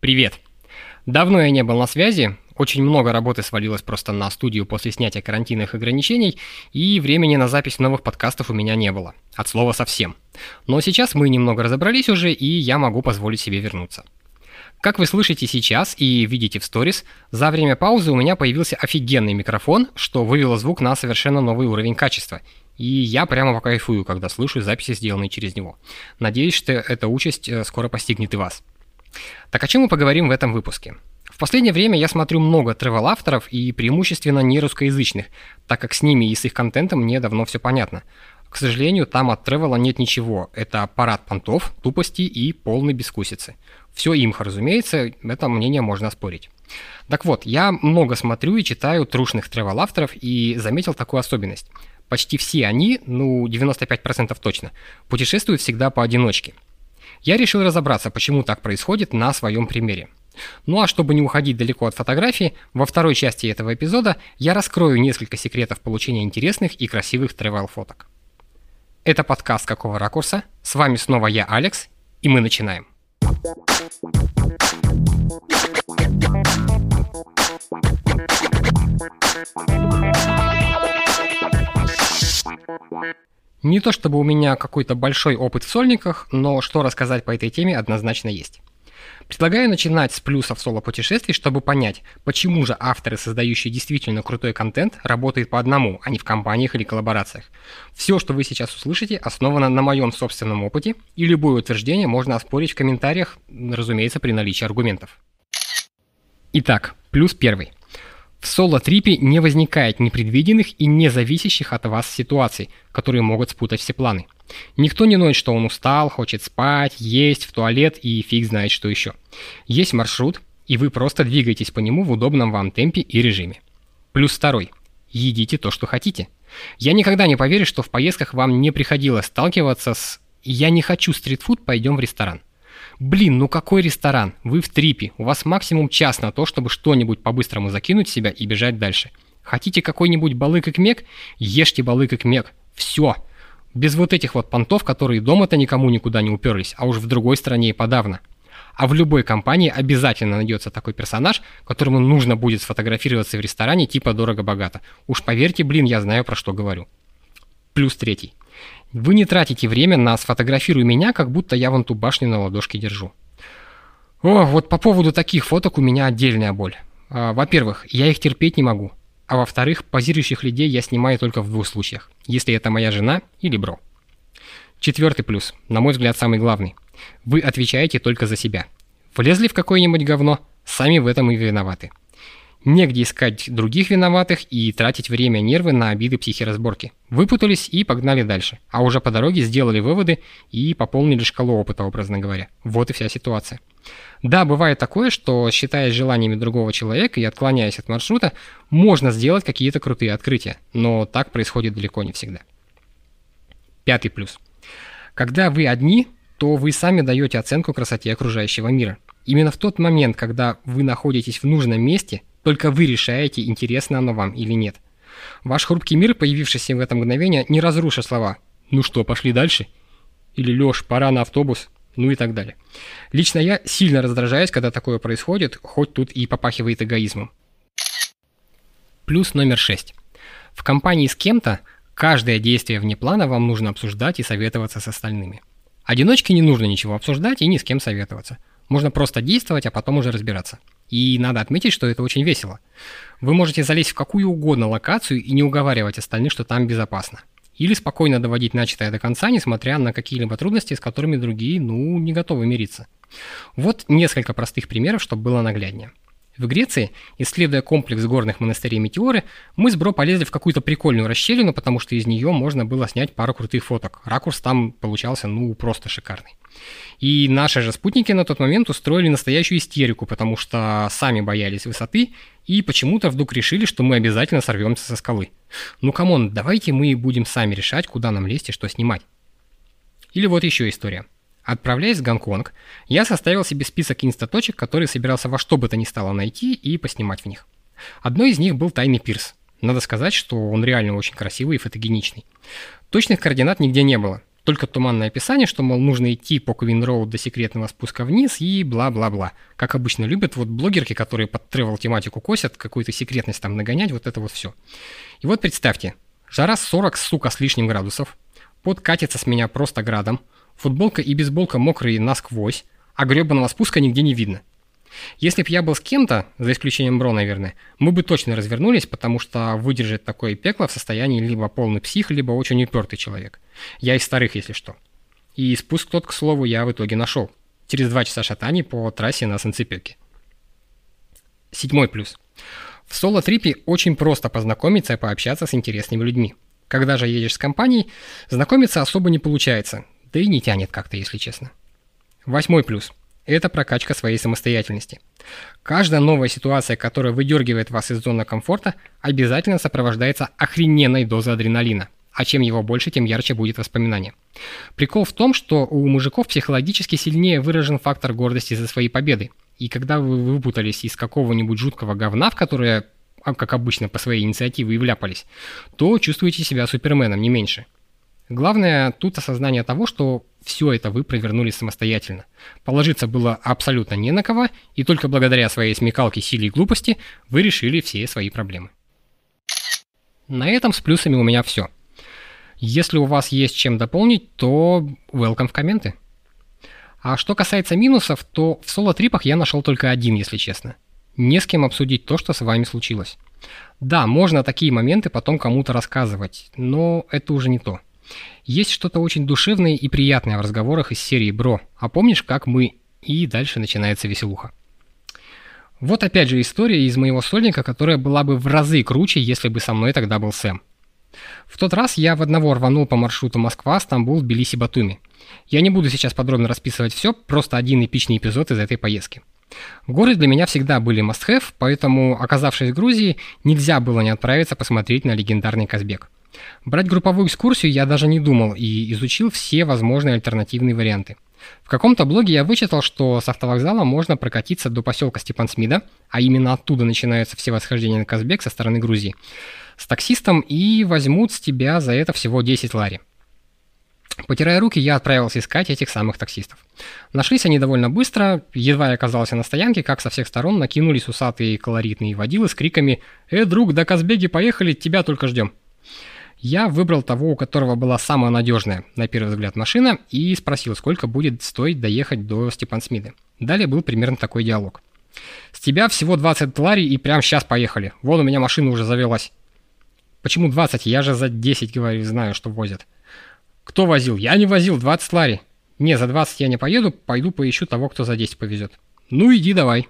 Привет! Давно я не был на связи, очень много работы свалилось просто на студию после снятия карантинных ограничений, и времени на запись новых подкастов у меня не было. От слова совсем. Но сейчас мы немного разобрались уже, и я могу позволить себе вернуться. Как вы слышите сейчас и видите в сторис, за время паузы у меня появился офигенный микрофон, что вывело звук на совершенно новый уровень качества. И я прямо кайфую, когда слышу записи, сделанные через него. Надеюсь, что эта участь э, скоро постигнет и вас. Так о чем мы поговорим в этом выпуске? В последнее время я смотрю много тревел-авторов и преимущественно не русскоязычных, так как с ними и с их контентом мне давно все понятно. К сожалению, там от тревела нет ничего. Это парад понтов, тупости и полной бескусицы. Все имха, разумеется, это мнение можно спорить. Так вот, я много смотрю и читаю трушных тревел-авторов и заметил такую особенность. Почти все они, ну 95% точно, путешествуют всегда поодиночке – я решил разобраться, почему так происходит на своем примере. Ну а чтобы не уходить далеко от фотографии, во второй части этого эпизода я раскрою несколько секретов получения интересных и красивых тревел-фоток. Это подкаст «Какого ракурса?». С вами снова я, Алекс, и мы начинаем. Не то чтобы у меня какой-то большой опыт в сольниках, но что рассказать по этой теме однозначно есть. Предлагаю начинать с плюсов соло-путешествий, чтобы понять, почему же авторы, создающие действительно крутой контент, работают по одному, а не в компаниях или коллаборациях. Все, что вы сейчас услышите, основано на моем собственном опыте, и любое утверждение можно оспорить в комментариях, разумеется, при наличии аргументов. Итак, плюс первый. В соло-трипе не возникает непредвиденных и не зависящих от вас ситуаций, которые могут спутать все планы. Никто не ноет, что он устал, хочет спать, есть, в туалет и фиг знает что еще. Есть маршрут, и вы просто двигаетесь по нему в удобном вам темпе и режиме. Плюс второй. Едите то, что хотите. Я никогда не поверю, что в поездках вам не приходилось сталкиваться с «я не хочу стритфуд, пойдем в ресторан». Блин, ну какой ресторан? Вы в трипе. У вас максимум час на то, чтобы что-нибудь по-быстрому закинуть себя и бежать дальше. Хотите какой-нибудь балык и кмек? Ешьте балык и кмек. Все. Без вот этих вот понтов, которые дома-то никому никуда не уперлись, а уж в другой стране и подавно. А в любой компании обязательно найдется такой персонаж, которому нужно будет сфотографироваться в ресторане типа дорого-богато. Уж поверьте, блин, я знаю про что говорю. Плюс третий. Вы не тратите время на «сфотографируй меня», как будто я вон ту башню на ладошке держу. О, вот по поводу таких фоток у меня отдельная боль. А, во-первых, я их терпеть не могу. А во-вторых, позирующих людей я снимаю только в двух случаях. Если это моя жена или бро. Четвертый плюс, на мой взгляд, самый главный. Вы отвечаете только за себя. Влезли в какое-нибудь говно, сами в этом и виноваты. Негде искать других виноватых и тратить время и нервы на обиды психиразборки. Выпутались и погнали дальше. А уже по дороге сделали выводы и пополнили шкалу опыта, образно говоря. Вот и вся ситуация. Да, бывает такое, что, считаясь желаниями другого человека и отклоняясь от маршрута, можно сделать какие-то крутые открытия, но так происходит далеко не всегда. Пятый плюс. Когда вы одни, то вы сами даете оценку красоте окружающего мира. Именно в тот момент, когда вы находитесь в нужном месте, только вы решаете, интересно оно вам или нет. Ваш хрупкий мир, появившийся в это мгновение, не разрушит слова «Ну что, пошли дальше?» или «Лёш, пора на автобус», ну и так далее. Лично я сильно раздражаюсь, когда такое происходит, хоть тут и попахивает эгоизмом. Плюс номер шесть. В компании с кем-то каждое действие вне плана вам нужно обсуждать и советоваться с остальными. Одиночке не нужно ничего обсуждать и ни с кем советоваться. Можно просто действовать, а потом уже разбираться. И надо отметить, что это очень весело. Вы можете залезть в какую угодно локацию и не уговаривать остальных, что там безопасно. Или спокойно доводить начатое до конца, несмотря на какие-либо трудности, с которыми другие, ну, не готовы мириться. Вот несколько простых примеров, чтобы было нагляднее. В Греции, исследуя комплекс горных монастырей Метеоры, мы с Бро полезли в какую-то прикольную расщелину, потому что из нее можно было снять пару крутых фоток. Ракурс там получался, ну, просто шикарный. И наши же спутники на тот момент устроили настоящую истерику, потому что сами боялись высоты и почему-то вдруг решили, что мы обязательно сорвемся со скалы. Ну come on, давайте мы будем сами решать, куда нам лезть и что снимать. Или вот еще история. Отправляясь в Гонконг, я составил себе список инстаточек, которые собирался во что бы то ни стало найти и поснимать в них. Одной из них был тайный пирс. Надо сказать, что он реально очень красивый и фотогеничный. Точных координат нигде не было, только туманное описание, что, мол, нужно идти по Queen Road до секретного спуска вниз и бла-бла-бла. Как обычно любят вот блогерки, которые под travel тематику косят, какую-то секретность там нагонять, вот это вот все. И вот представьте, жара 40, сука, с лишним градусов, пот катится с меня просто градом, футболка и бейсболка мокрые насквозь, а гребаного спуска нигде не видно. Если бы я был с кем-то, за исключением Бро, наверное, мы бы точно развернулись, потому что выдержать такое пекло в состоянии либо полный псих, либо очень упертый человек. Я из старых, если что. И спуск тот, к слову, я в итоге нашел. Через два часа шатаний по трассе на Санцепёке. Седьмой плюс. В соло-трипе очень просто познакомиться и пообщаться с интересными людьми. Когда же едешь с компанией, знакомиться особо не получается, да и не тянет как-то, если честно. Восьмой плюс это прокачка своей самостоятельности. Каждая новая ситуация, которая выдергивает вас из зоны комфорта, обязательно сопровождается охрененной дозой адреналина. А чем его больше, тем ярче будет воспоминание. Прикол в том, что у мужиков психологически сильнее выражен фактор гордости за свои победы. И когда вы выпутались из какого-нибудь жуткого говна, в которое, а, как обычно, по своей инициативе и вляпались, то чувствуете себя суперменом, не меньше. Главное тут осознание того, что все это вы провернули самостоятельно. Положиться было абсолютно не на кого, и только благодаря своей смекалке, силе и глупости вы решили все свои проблемы. На этом с плюсами у меня все. Если у вас есть чем дополнить, то welcome в комменты. А что касается минусов, то в соло-трипах я нашел только один, если честно. Не с кем обсудить то, что с вами случилось. Да, можно такие моменты потом кому-то рассказывать, но это уже не то. Есть что-то очень душевное и приятное в разговорах из серии «Бро, а помнишь, как мы...» И дальше начинается веселуха. Вот опять же история из моего сольника, которая была бы в разы круче, если бы со мной тогда был Сэм. В тот раз я в одного рванул по маршруту Москва, Стамбул, Тбилиси, Батуми. Я не буду сейчас подробно расписывать все, просто один эпичный эпизод из этой поездки. Горы для меня всегда были must-have, поэтому, оказавшись в Грузии, нельзя было не отправиться посмотреть на легендарный Казбек. Брать групповую экскурсию я даже не думал и изучил все возможные альтернативные варианты. В каком-то блоге я вычитал, что с автовокзала можно прокатиться до поселка Степансмида, а именно оттуда начинаются все восхождения на Казбек со стороны Грузии, с таксистом и возьмут с тебя за это всего 10 лари. Потирая руки, я отправился искать этих самых таксистов. Нашлись они довольно быстро, едва я оказался на стоянке, как со всех сторон накинулись усатые колоритные водилы с криками «Э, друг, до Казбеги поехали, тебя только ждем!» Я выбрал того, у которого была самая надежная, на первый взгляд, машина, и спросил, сколько будет стоить доехать до Степан Смиды. Далее был примерно такой диалог. «С тебя всего 20 лари и прямо сейчас поехали. Вон у меня машина уже завелась». «Почему 20? Я же за 10, говорю, знаю, что возят». «Кто возил? Я не возил, 20 лари». «Не, за 20 я не поеду, пойду поищу того, кто за 10 повезет». «Ну иди давай».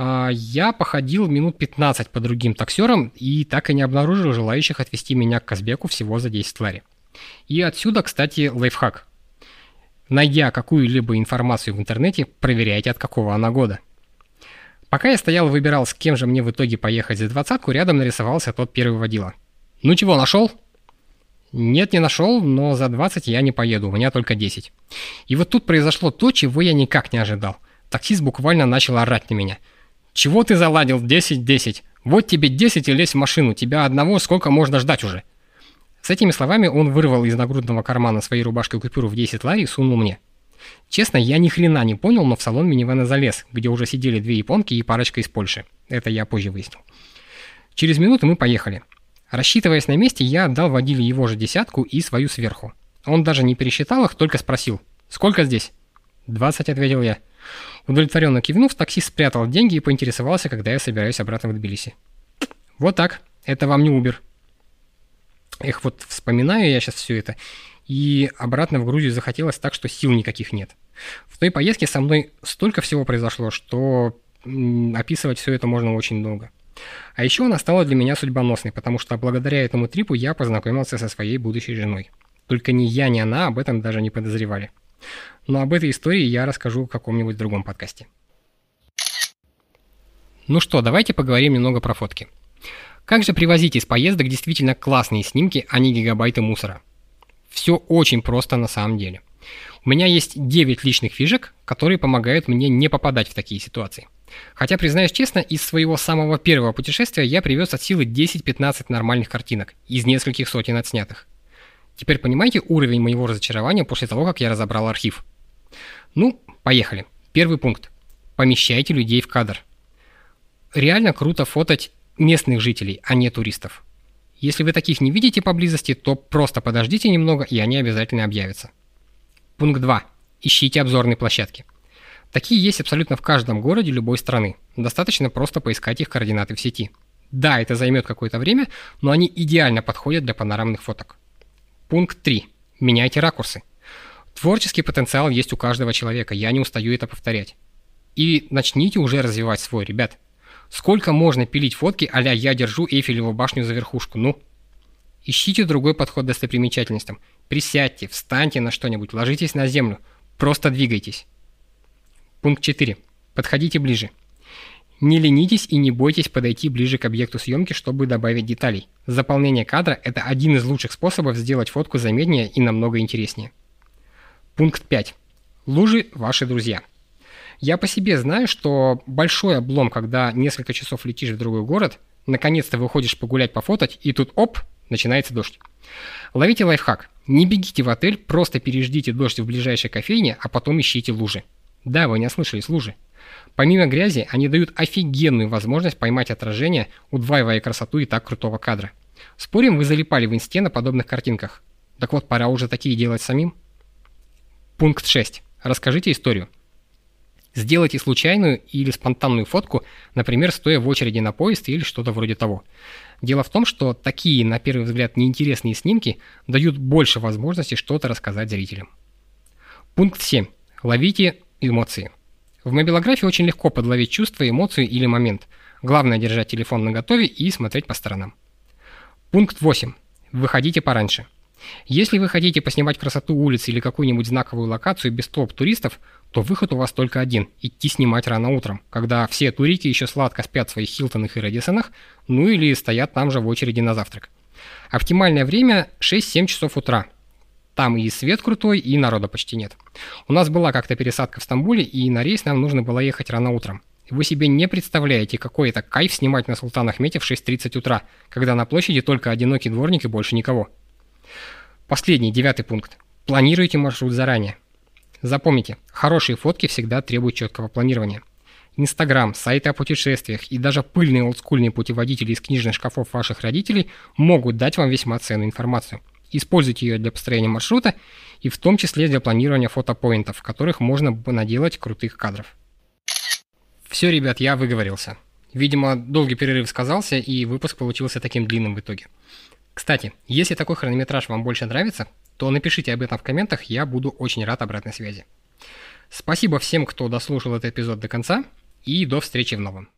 А, я походил минут 15 по другим таксерам и так и не обнаружил желающих отвезти меня к Казбеку всего за 10 лари. И отсюда, кстати, лайфхак. Найдя какую-либо информацию в интернете, проверяйте, от какого она года. Пока я стоял и выбирал, с кем же мне в итоге поехать за двадцатку, рядом нарисовался тот первый водила. «Ну чего, нашел?» «Нет, не нашел, но за 20 я не поеду, у меня только 10». И вот тут произошло то, чего я никак не ожидал. Таксист буквально начал орать на меня – «Чего ты заладил? 10-10. Вот тебе 10 и лезь в машину. Тебя одного сколько можно ждать уже?» С этими словами он вырвал из нагрудного кармана своей рубашкой купюру в 10 лари и сунул мне. Честно, я ни хрена не понял, но в салон минивэна залез, где уже сидели две японки и парочка из Польши. Это я позже выяснил. Через минуту мы поехали. Рассчитываясь на месте, я отдал водиле его же десятку и свою сверху. Он даже не пересчитал их, только спросил. «Сколько здесь?» «Двадцать», — ответил я. Удовлетворенно кивнув, таксист спрятал деньги и поинтересовался, когда я собираюсь обратно в Тбилиси. Вот так. Это вам не Uber. Эх, вот вспоминаю я сейчас все это, и обратно в Грузию захотелось так, что сил никаких нет. В той поездке со мной столько всего произошло, что описывать все это можно очень долго. А еще она стала для меня судьбоносной, потому что благодаря этому трипу я познакомился со своей будущей женой. Только ни я, ни она об этом даже не подозревали. Но об этой истории я расскажу в каком-нибудь другом подкасте. Ну что, давайте поговорим немного про фотки. Как же привозить из поездок действительно классные снимки, а не гигабайты мусора? Все очень просто на самом деле. У меня есть 9 личных фишек, которые помогают мне не попадать в такие ситуации. Хотя, признаюсь честно, из своего самого первого путешествия я привез от силы 10-15 нормальных картинок из нескольких сотен отснятых. Теперь понимаете уровень моего разочарования после того, как я разобрал архив? Ну, поехали. Первый пункт. Помещайте людей в кадр. Реально круто фотать местных жителей, а не туристов. Если вы таких не видите поблизости, то просто подождите немного, и они обязательно объявятся. Пункт 2. Ищите обзорные площадки. Такие есть абсолютно в каждом городе любой страны. Достаточно просто поискать их координаты в сети. Да, это займет какое-то время, но они идеально подходят для панорамных фоток. Пункт 3. Меняйте ракурсы. Творческий потенциал есть у каждого человека, я не устаю это повторять. И начните уже развивать свой, ребят. Сколько можно пилить фотки а я держу Эйфелеву башню за верхушку, ну? Ищите другой подход к достопримечательностям. Присядьте, встаньте на что-нибудь, ложитесь на землю. Просто двигайтесь. Пункт 4. Подходите ближе. Не ленитесь и не бойтесь подойти ближе к объекту съемки, чтобы добавить деталей. Заполнение кадра – это один из лучших способов сделать фотку заметнее и намного интереснее. Пункт 5. Лужи – ваши друзья. Я по себе знаю, что большой облом, когда несколько часов летишь в другой город, наконец-то выходишь погулять, пофотать, и тут оп, начинается дождь. Ловите лайфхак. Не бегите в отель, просто переждите дождь в ближайшей кофейне, а потом ищите лужи. Да, вы не ослышались, лужи. Помимо грязи, они дают офигенную возможность поймать отражение, удваивая красоту и так крутого кадра. Спорим, вы залипали в инсте на подобных картинках? Так вот, пора уже такие делать самим. Пункт 6. Расскажите историю. Сделайте случайную или спонтанную фотку, например, стоя в очереди на поезд или что-то вроде того. Дело в том, что такие, на первый взгляд, неинтересные снимки дают больше возможности что-то рассказать зрителям. Пункт 7. Ловите эмоции. В мобилографии очень легко подловить чувство, эмоцию или момент. Главное держать телефон наготове и смотреть по сторонам. Пункт 8. Выходите пораньше. Если вы хотите поснимать красоту улиц или какую-нибудь знаковую локацию без толп туристов, то выход у вас только один – идти снимать рано утром, когда все турики еще сладко спят в своих Хилтонах и Редисонах, ну или стоят там же в очереди на завтрак. Оптимальное время 6-7 часов утра. Там и свет крутой, и народа почти нет. У нас была как-то пересадка в Стамбуле, и на рейс нам нужно было ехать рано утром. Вы себе не представляете, какой это кайф снимать на Султан Ахмете в 6.30 утра, когда на площади только одинокий дворник и больше никого. Последний, девятый пункт. Планируйте маршрут заранее. Запомните, хорошие фотки всегда требуют четкого планирования. Инстаграм, сайты о путешествиях и даже пыльные олдскульные путеводители из книжных шкафов ваших родителей могут дать вам весьма ценную информацию. Используйте ее для построения маршрута и в том числе для планирования фотопоинтов, в которых можно наделать крутых кадров. Все, ребят, я выговорился. Видимо, долгий перерыв сказался, и выпуск получился таким длинным в итоге. Кстати, если такой хронометраж вам больше нравится, то напишите об этом в комментах, я буду очень рад обратной связи. Спасибо всем, кто дослушал этот эпизод до конца, и до встречи в новом.